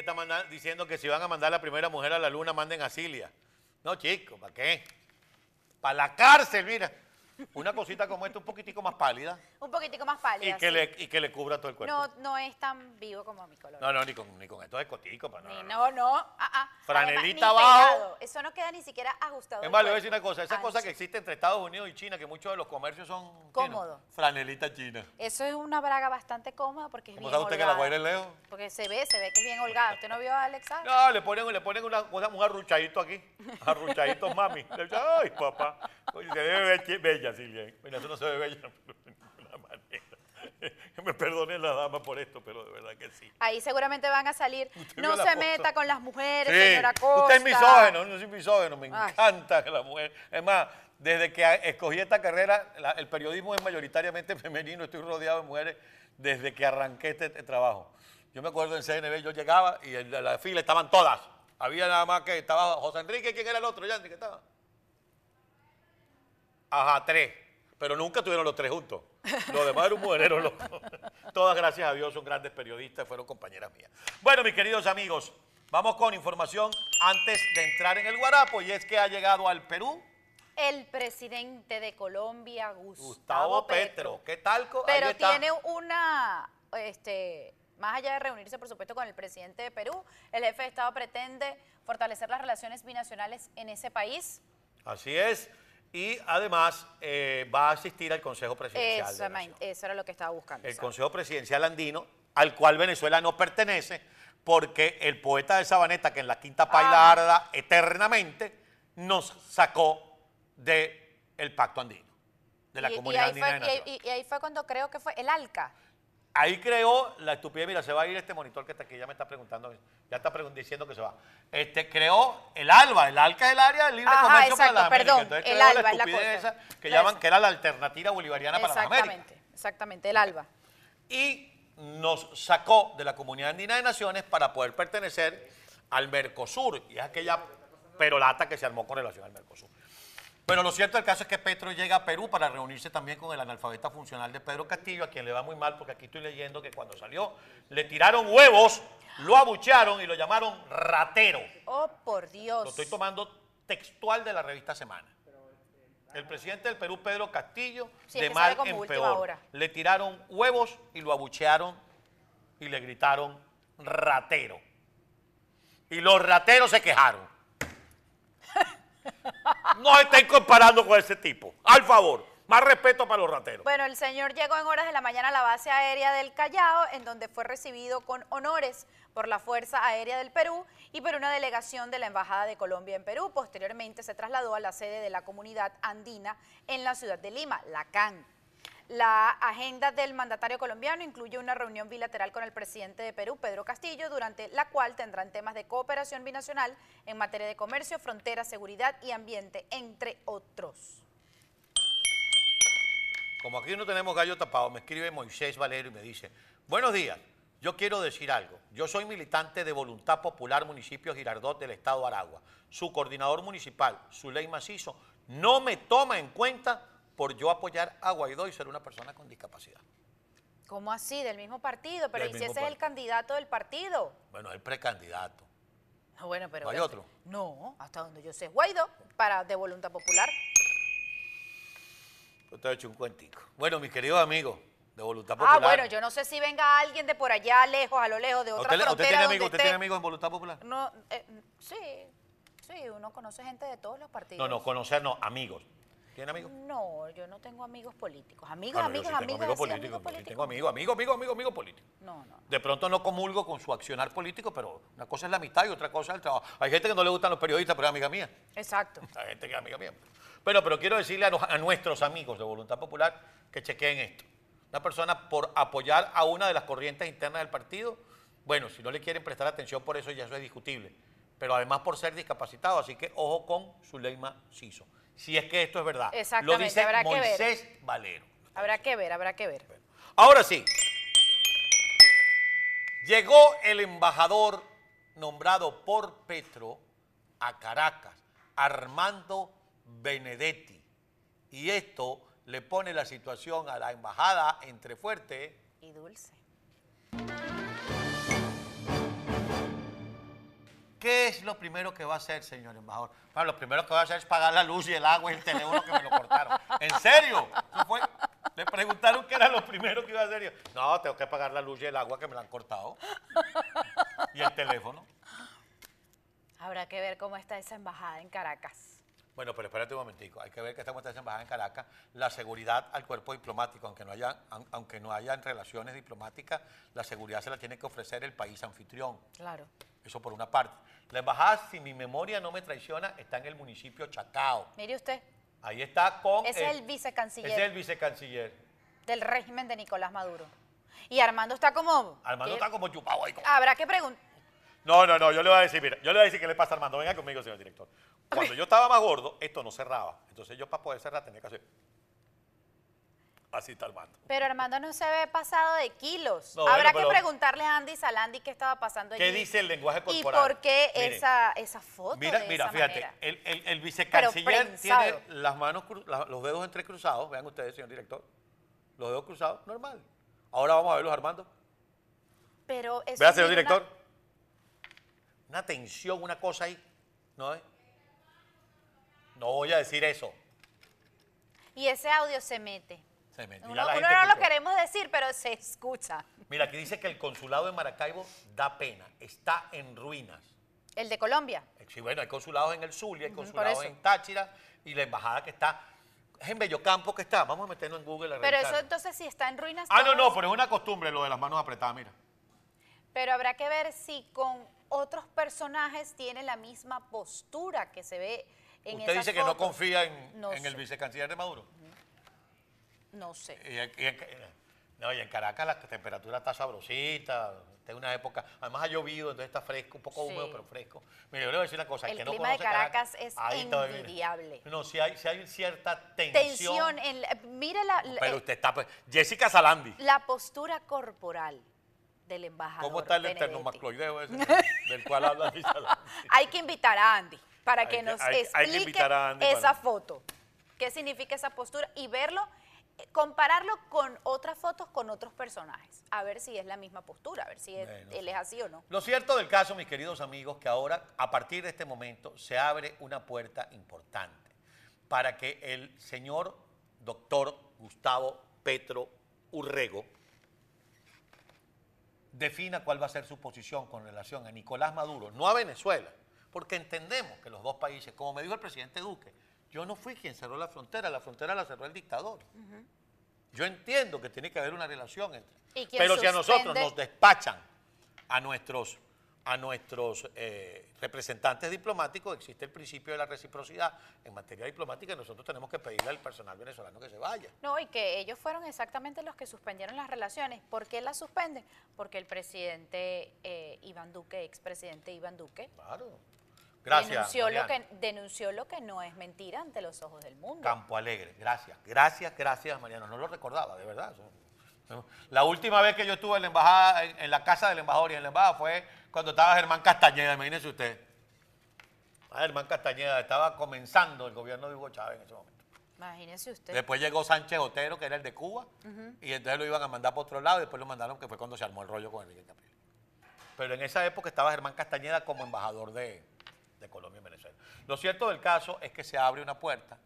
está diciendo que si van a mandar a la primera mujer a la luna, manden a Cilia. No, chicos, ¿para qué? Para la cárcel, mira. Una cosita como esta, un poquitico más pálida Un poquitico más y pálida. que, sí. le, y que le cubra todo el cuerpo. no, no es tan vivo como mi color. No, no, ni con, ni con esto de cotico. pa, no, Ni- no, no. ah, ah. Franelita abajo. Eso no queda ni siquiera ajustado. Es más, le voy a decir una cosa. Esa Ancho. cosa que existe entre Estados Unidos y China, que muchos de los comercios son... chinos. Cómodo. Franelita china. Eso es una braga bastante cómoda porque es ¿Cómo bien sabe usted que la holgada. guaira es lejos? Porque se ve, se ve que es bien holgada. ¿Usted no vio a Alexa? No, le ponen, le ponen una, cosa, un arruchadito aquí. Arruchadito, mami. Le Ay, papá. Oye, se ve be- bella, Silvia. No se ve bella, pero de ninguna manera. Me perdone la dama por esto, pero de verdad que sí. Ahí seguramente van a salir. No se meta con las mujeres, Sí, señora Costa. usted es misógeno, no soy misógeno, me Ay. encanta que la mujer. Es más, desde que escogí esta carrera, la- el periodismo es mayoritariamente femenino, estoy rodeado de mujeres desde que arranqué este, este trabajo. Yo me acuerdo en CNB, yo llegaba y en la, la fila estaban todas. Había nada más que estaba José Enrique, ¿quién era el otro? Yandy, que estaba. Ajá, tres. Pero nunca tuvieron los tres juntos. Los demás eran mujereros locos. Todas, gracias a Dios, son grandes periodistas, fueron compañeras mías. Bueno, mis queridos amigos, vamos con información antes de entrar en el guarapo, y es que ha llegado al Perú El presidente de Colombia, Gustavo, Gustavo Petro. ¿Qué tal? Pero está. tiene una, este, más allá de reunirse, por supuesto, con el presidente de Perú, el jefe de Estado pretende fortalecer las relaciones binacionales en ese país. Así es. Y además eh, va a asistir al Consejo Presidencial. de Eso, eso era lo que estaba buscando. el. Consejo Presidencial Andino, al cual Venezuela no pertenece, porque el poeta de Sabaneta, que en la quinta paila Ah. arda eternamente, nos sacó del Pacto Andino, de la Y- Comunidad Andina fue, de y- Naciones. y- y ahí fue cuando creo que fue el ALCA. Ahí creó la estupidez, mira, se va a ir este monitor que está aquí, ya me está preguntando, ya está pregun- diciendo que se va. Este, creó el ALBA, el ALCA es el área de libre Ajá, comercio para exacto, las Américas. perdón, Entonces el creó ALBA la es la estupidez cosa. esa que llaman que era la alternativa bolivariana para las Américas. Exactamente, exactamente, el ALBA. y nos sacó de la Comunidad Andina de Naciones para poder pertenecer al Mercosur. Y es aquella perolata que se armó con relación al Mercosur. Bueno, lo cierto del caso es que Petro llega a Perú para reunirse también con el analfabeta funcional de Pedro Castillo, a quien le va muy mal, porque aquí estoy leyendo que cuando salió le tiraron huevos, lo abuchearon y lo llamaron ratero. Oh, por Dios. Lo estoy tomando textual de la revista Semana. El presidente del Perú, Pedro Castillo, Sí, de mal en peor. hora. Le tiraron huevos y lo abuchearon y le gritaron ratero. Y los rateros se quejaron. No estén comparando con ese tipo. Al favor, más respeto para los rateros. Bueno, el señor llegó en horas de la mañana a la base aérea del Callao, en donde fue recibido con honores por la Fuerza Aérea del Perú y por una delegación de la Embajada de Colombia en Perú. Posteriormente se trasladó a la sede de la comunidad andina en la ciudad de Lima, la CAN. La agenda del mandatario colombiano incluye una reunión bilateral con el presidente de Perú, Pedro Castillo, durante la cual tendrán temas de cooperación binacional en materia de comercio, frontera, seguridad y ambiente, entre otros. Como aquí no tenemos gallo tapado, me escribe Moisés Valero y me dice, buenos días, yo quiero decir algo. Yo soy militante de Voluntad Popular Municipio Girardot del Estado Aragua. Su coordinador municipal, Zuley Macizo, no me toma en cuenta por yo apoyar a Guaidó y ser una persona con discapacidad. ¿Cómo así? Del mismo partido, pero ¿y si ese es el candidato del partido? Bueno, el precandidato. Ah, Bueno, pero ¿No hay otro? No, hasta donde yo sé, Guaidó, para de voluntad popular. Yo te he hecho un cuentico. Bueno, mis queridos amigos de Voluntad Ah, Popular. bueno, yo no sé si venga alguien de por allá lejos, a lo lejos, de otra ¿Usted, le- usted frontera tiene amigos, ¿Usted tiene amigos en Voluntad Popular? No, eh, sí, sí, uno conoce gente de todos los partidos. No, no, conocer no, amigos. ¿Tiene amigos? No, yo no tengo amigos políticos. Amigos, Ah, amigos, amigos, amigos amigos políticos. tengo amigos, amigos, amigos, amigos, amigos políticos. No, no. De pronto no comulgo con su accionar político, pero una cosa es la amistad y otra cosa es el trabajo. Hay gente que no le gustan los periodistas, pero es amiga mía. Exacto. Hay gente que es amiga mía. Bueno, pero quiero decirle a, nuestros amigos de Voluntad Popular que chequeen esto. Una persona por apoyar a una de las corrientes internas del partido, bueno, si no le quieren prestar atención por eso ya eso es discutible. Pero además por ser discapacitado, así que ojo con Zuleima Siso. Si es que esto es verdad. Exactamente, Lo dice habrá que ver. Moisés Valero. Habrá que ver, habrá que ver. Ahora sí. Llegó el embajador nombrado por Petro a Caracas, Armando Benedetti. Y esto le pone la situación a la embajada entre fuerte. Y dulce. ¿Qué es lo primero que va a hacer, señor embajador? Bueno, lo primero que va a hacer es pagar la luz y el agua y el teléfono que me lo cortaron. ¿En serio? Fue- Le preguntaron qué era lo primero que iba a hacer. yo, no, tengo que pagar la luz y el agua que me la han cortado. Y el teléfono. Habrá que ver cómo está esa embajada en Caracas. Bueno, pero espérate un momentico. Hay que ver que estamos en esa embajada en Caracas. La seguridad al cuerpo diplomático, aunque no haya, aun- aunque no hayan relaciones diplomáticas, la seguridad se la tiene que ofrecer el país anfitrión. Claro. Eso por una parte. La embajada, si mi memoria no me traiciona, está en el municipio Chacao. Mire usted, Ahí está con... ese es el vicecanciller Ese es el vicecanciller. del régimen de Nicolás Maduro. Y Armando está como... Armando ¿qué? está como chupado ahí. como- Habrá que preguntar... No, no, no, yo le voy a decir, mira, yo le voy a decir qué le pasa a Armando. Venga conmigo, señor director. Cuando yo estaba más gordo, esto no cerraba. Entonces yo para poder cerrar tenía que hacer... Así está Armando. Pero Armando no se ve pasado de kilos. No, Habrá bueno, que preguntarle a Andy Salandi qué estaba pasando allí. ¿Qué dice el lenguaje ¿Y corporal? por qué Mire, esa, esa foto Mira, de mira, esa fíjate, manera? el, el- el vicecanciller tiene las manos, los dedos entrecruzados, vean ustedes, señor director, los dedos cruzados, normal. Ahora vamos a verlos, Armando. Pero eso Vea, señor director. Una tensión, una cosa ahí, ¿no es? No voy a decir eso. Y ese audio se mete. Uno, no lo queremos decir, pero se escucha. Mira, aquí dice que el consulado de Maracaibo da pena, está en ruinas. El de Colombia. Sí, bueno, hay consulados en el Zulia, hay consulados en Táchira y la embajada que está, es en Bellocampo que está, vamos a meternos en Google a Pero eso entonces si está en ruinas. Ah, no, no, pero es una costumbre lo de las manos apretadas, mira. Pero habrá que ver si con otros personajes tiene la misma postura que se ve en Usted dice que no confía en, No en el vicecanciller de Maduro. No sé. Y, y no, y en Caracas la temperatura está sabrosita, está en una época, además ha llovido, entonces está fresco, un poco Sí. húmedo, pero fresco. Mire, yo le voy a decir una cosa, el, El que no clima de conoce Caracas es ahí envidiable. No, si hay, si hay cierta tensión. Tensión en la- mire la, la- Pero usted está, pues, Jessica Salandi. la postura corporal del embajador. ¿Cómo está el Benedetti. esternomacloideo ese del cual habla Salandi? Hay que invitar a Andy para que nos hay- hay que explique esa para- foto. ¿Qué significa esa postura? Y verlo, eh, compararlo con otras fotos con otros personajes. A ver si es la misma postura, a ver si Bueno, él es así o no. Lo cierto del caso, mis queridos amigos, que ahora, a partir de este momento, se abre una puerta importante para que el señor doctor Gustavo Petro Urrego defina cuál va a ser su posición con relación a Nicolás Maduro, no a Venezuela, porque entendemos que los dos países, como me dijo el presidente Duque, yo no fui quien cerró la frontera, la frontera la cerró el dictador. Yo entiendo que tiene que haber una relación entre. ¿Y quién Pero si a nosotros nos despachan a nuestros, a nuestros eh, representantes diplomáticos, existe el principio de la reciprocidad en materia diplomática y nosotros tenemos que pedirle al personal venezolano que se vaya. No, y que ellos fueron exactamente los que suspendieron las relaciones. ¿Por qué las suspenden? Porque el presidente eh, Iván Duque, expresidente Iván Duque, Claro. Gracias. denunció, lo que, denunció lo que no es mentira ante los ojos del mundo. Campo Alegre, gracias. Gracias, gracias, Mariano. No lo recordaba, de verdad. La última vez que yo estuve en la embajada, en, en la casa del embajador y en la embajada fue cuando estaba Germán Castañeda, imagínense usted. Ah, Germán Castañeda estaba comenzando el gobierno de Hugo Chávez en ese momento. Imagínese usted. Después llegó Sánchez Otero, que era el de Cuba, y entonces lo iban a mandar por otro lado, y después lo mandaron, que fue cuando se armó el rollo con Enrique Capriles. Pero en esa época estaba Germán Castañeda como embajador de, de Colombia en Venezuela. Lo cierto del caso es que se abre una puerta.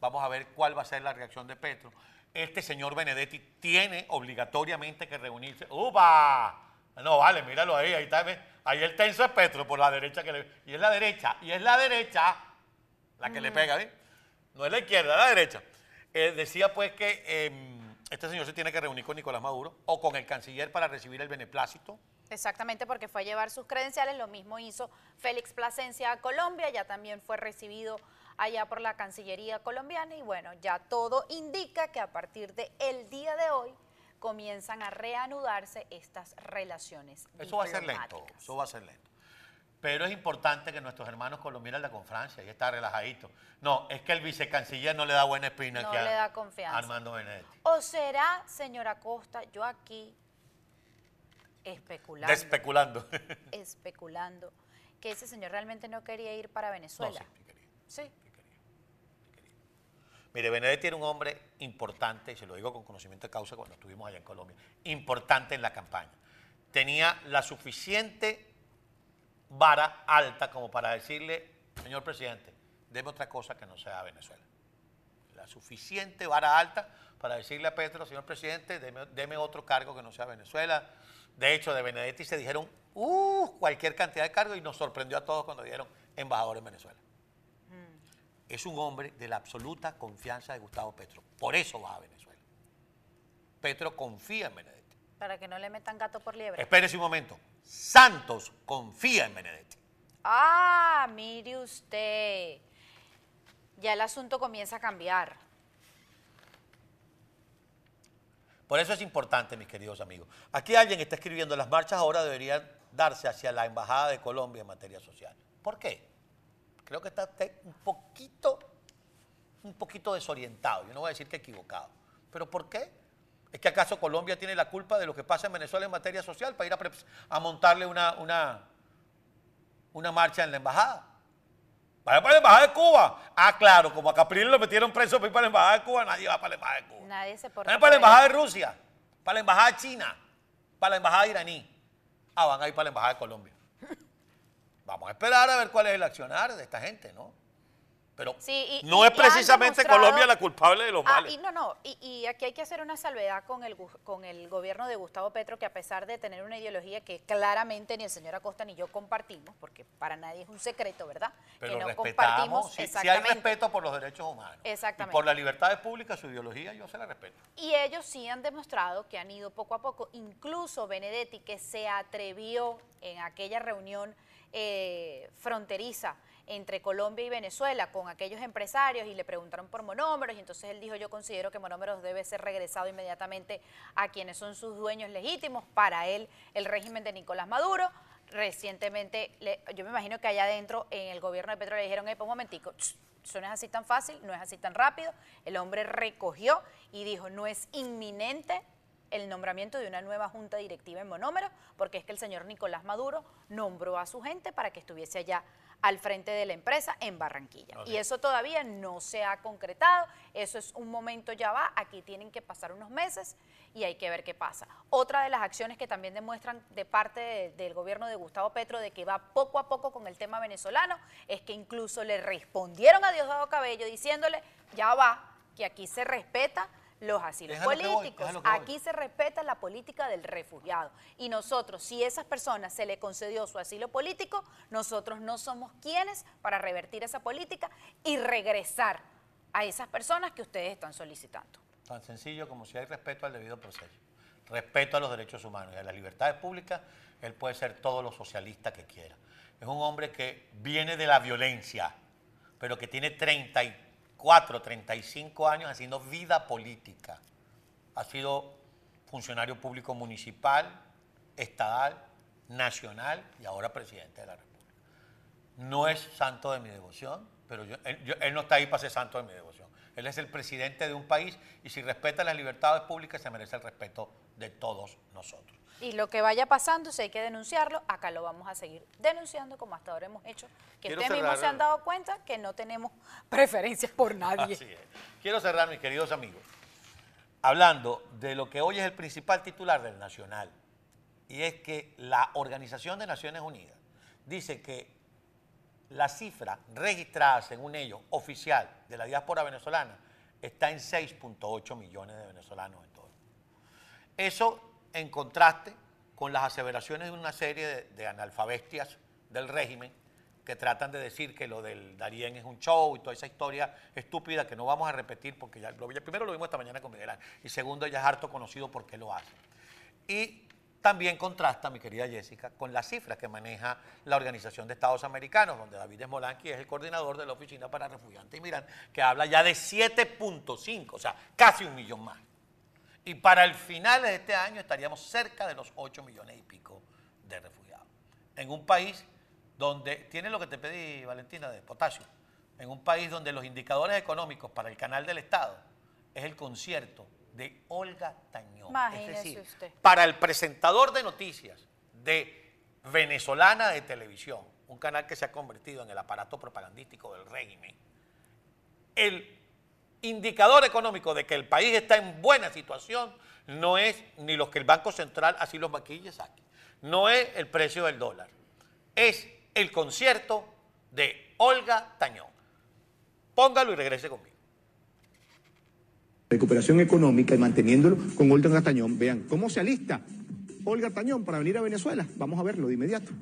Vamos a ver cuál va a ser la reacción de Petro. Este señor Benedetti tiene obligatoriamente que reunirse. ¡Upa! No, vale, míralo ahí, ahí está. Ahí el tenso es Petro por la derecha que le. Y es la derecha, y es la derecha la que le pega, ¿ves? No es la izquierda, es la derecha. Eh, decía pues que eh, este señor se tiene que reunir con Nicolás Maduro o con el canciller para recibir el beneplácito. Exactamente, porque fue a llevar sus credenciales, lo mismo hizo Félix Plasencia a Colombia, ya también fue recibido allá por la Cancillería colombiana y bueno, ya todo indica que a partir del el día de hoy comienzan a reanudarse estas relaciones Eso va a ser lento, eso va a ser lento. Pero es importante que nuestros hermanos colombianos la con Francia, y está relajadito. No, es que el vicecanciller no le da buena espina No le da confianza. Armando Benedetti. ¿O será, señora Costa, yo aquí especulando, Despeculando. especulando, que ese señor realmente no quería ir para No, Venezuela? sí, sí quería. Mire, Benedetti era un hombre importante, y se lo digo con conocimiento de causa cuando estuvimos allá en Colombia, importante en la campaña. Tenía la suficiente vara alta como para decirle, señor presidente, deme otra cosa que no sea Venezuela. La suficiente vara alta para decirle a Petro, señor presidente, deme, deme otro cargo que no sea Venezuela. De hecho, de Benedetti se dijeron uh, cualquier cantidad de cargos y nos sorprendió a todos cuando dijeron embajador en Venezuela. Es un hombre de la absoluta confianza de Gustavo Petro. Por eso va a Venezuela. Petro confía en Benedetti. Para que no le metan gato por liebre. Espérese un momento. Santos confía en Benedetti. Ah, mire usted. Ya el asunto comienza a cambiar. Por eso es importante, mis queridos amigos. Aquí alguien está escribiendo, las marchas ahora deberían darse hacia la Embajada de Colombia en materia social. ¿Por qué? Creo que está usted un poquito, un poquito desorientado. Yo no voy a decir que equivocado. ¿Pero por qué? ¿Es que acaso Colombia tiene la culpa de lo que pasa en Venezuela en materia social para ir a, a montarle una, una, una marcha en la embajada? Vaya para la embajada de Cuba. Ah, claro, como a Capriles lo metieron preso para ir para la embajada de Cuba, nadie va para la embajada de Cuba. Nadie se Vaya para la embajada de Rusia, para la embajada china, para la embajada iraní. Ah, van a ir para la embajada de Colombia. Vamos a esperar a ver cuál es el accionar de esta gente, ¿no? Pero sí, y, no y es precisamente Colombia la culpable de los ah, males. Y no, no, y, y, aquí hay que hacer una salvedad con el, con el gobierno de Gustavo Petro, que a pesar de tener una ideología que claramente ni el señor Acosta ni yo compartimos, porque para nadie es un secreto, ¿verdad? Pero que no compartimos. Si, si, hay respeto por los derechos humanos. Exactamente. Y por las libertades públicas, su ideología, yo se la respeto. Y ellos sí han demostrado que han ido poco a poco, incluso Benedetti, que se atrevió en aquella reunión eh, fronteriza entre Colombia y Venezuela con aquellos empresarios y le preguntaron por monómeros y entonces él dijo yo considero que monómeros debe ser regresado inmediatamente a quienes son sus dueños legítimos, para él el régimen de Nicolás Maduro. Recientemente, yo me imagino que allá adentro en el gobierno de Petro le dijeron, un momentico, eso no es así tan fácil, no es así tan rápido. El hombre recogió y dijo, no es inminente el nombramiento de una nueva junta directiva en monómeros, porque es que el señor Nicolás Maduro nombró a su gente para que estuviese allá al frente de la empresa en Barranquilla. Okay. Y eso todavía no se ha concretado, eso es un momento ya va, aquí tienen que pasar unos meses y hay que ver qué pasa. Otra de las acciones que también demuestran de parte de, del gobierno de Gustavo Petro de que va poco a poco con el tema venezolano es que incluso le respondieron a Diosdado Cabello diciéndole, ya va, que aquí se respeta los asilos políticos. Voy, Aquí se respeta la política del refugiado. Y nosotros, si a esas personas se le concedió su asilo político, nosotros no somos quienes para revertir esa política y regresar a esas personas que ustedes están solicitando. Tan sencillo como si hay respeto al debido proceso, respeto a los derechos humanos y a las libertades públicas, él puede ser todo lo socialista que quiera. Es un hombre que viene de la violencia, pero que tiene 30 y 34, 35 años haciendo vida política. Ha sido funcionario público municipal, estatal, nacional y ahora presidente de la República. No es santo de mi devoción, pero él, no está ahí para ser santo de mi devoción. Él es el presidente de un país y si respeta las libertades públicas se merece el respeto de todos nosotros. Y lo que vaya pasando, si hay que denunciarlo, acá lo vamos a seguir denunciando como hasta ahora hemos hecho. Que Quiero ustedes mismos se han dado cuenta que no tenemos preferencias por nadie. Así es. Quiero cerrar, mis queridos amigos, hablando de lo que hoy es el principal titular del Nacional, y es que la Organización de Naciones Unidas dice que la cifra registrada según ellos oficial de la diáspora venezolana está en 6.8 millones de venezolanos en todo. Eso en contraste con las aseveraciones de una serie de, de, analfabestias del régimen que tratan de decir que lo del Darién es un show y toda esa historia estúpida que no vamos a repetir porque ya lo, primero lo vimos esta mañana con Miguel y segundo ya es harto conocido por qué lo hace. Y también contrasta, mi querida Jessica, con las cifras que maneja la Organización de Estados Americanos, donde David Esmolanqui es el coordinador de la Oficina para Refugiantes y Migrantes, que habla ya de 7.5, o sea, casi un millón más. Y para el final de este año estaríamos cerca de los 8 millones y pico de refugiados. En un país donde, tiene lo que te pedí, Valentina, de potasio, en un país donde los indicadores económicos para el canal del Estado es el concierto de Olga Tañón. Imagínese es decir, usted. para el presentador de noticias de venezolana de televisión, un canal que se ha convertido en el aparato propagandístico del régimen, el indicador económico de que el país está en buena situación no es ni los que el Banco Central así los maquilles aquí, no es el precio del dólar, es el concierto de Olga Tañón. Póngalo y regrese conmigo. recuperación económica y manteniéndolo con Olga Tañón. Vean, ¿cómo se alista Olga Tañón para venir a Venezuela? Vamos a verlo de inmediato.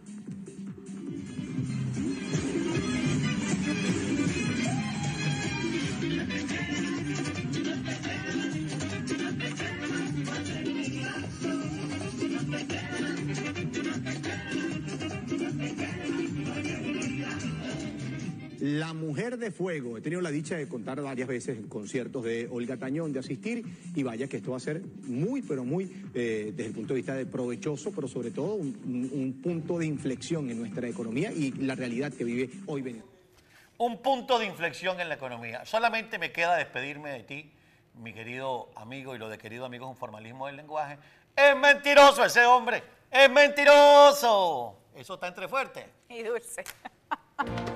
La Mujer de Fuego. He tenido la dicha de contar varias veces en conciertos de Olga Tañón, de asistir, y vaya que esto va a ser muy, pero muy, eh, desde el punto de vista de provechoso, pero sobre todo un, un- un punto de inflexión en nuestra economía y la realidad que vive hoy Venezuela. Un punto de inflexión en la economía. Solamente me queda despedirme de ti, mi querido amigo, y lo de querido amigo es un formalismo del lenguaje. Es mentiroso ese hombre, es mentiroso. Eso está entre fuerte. Y dulce.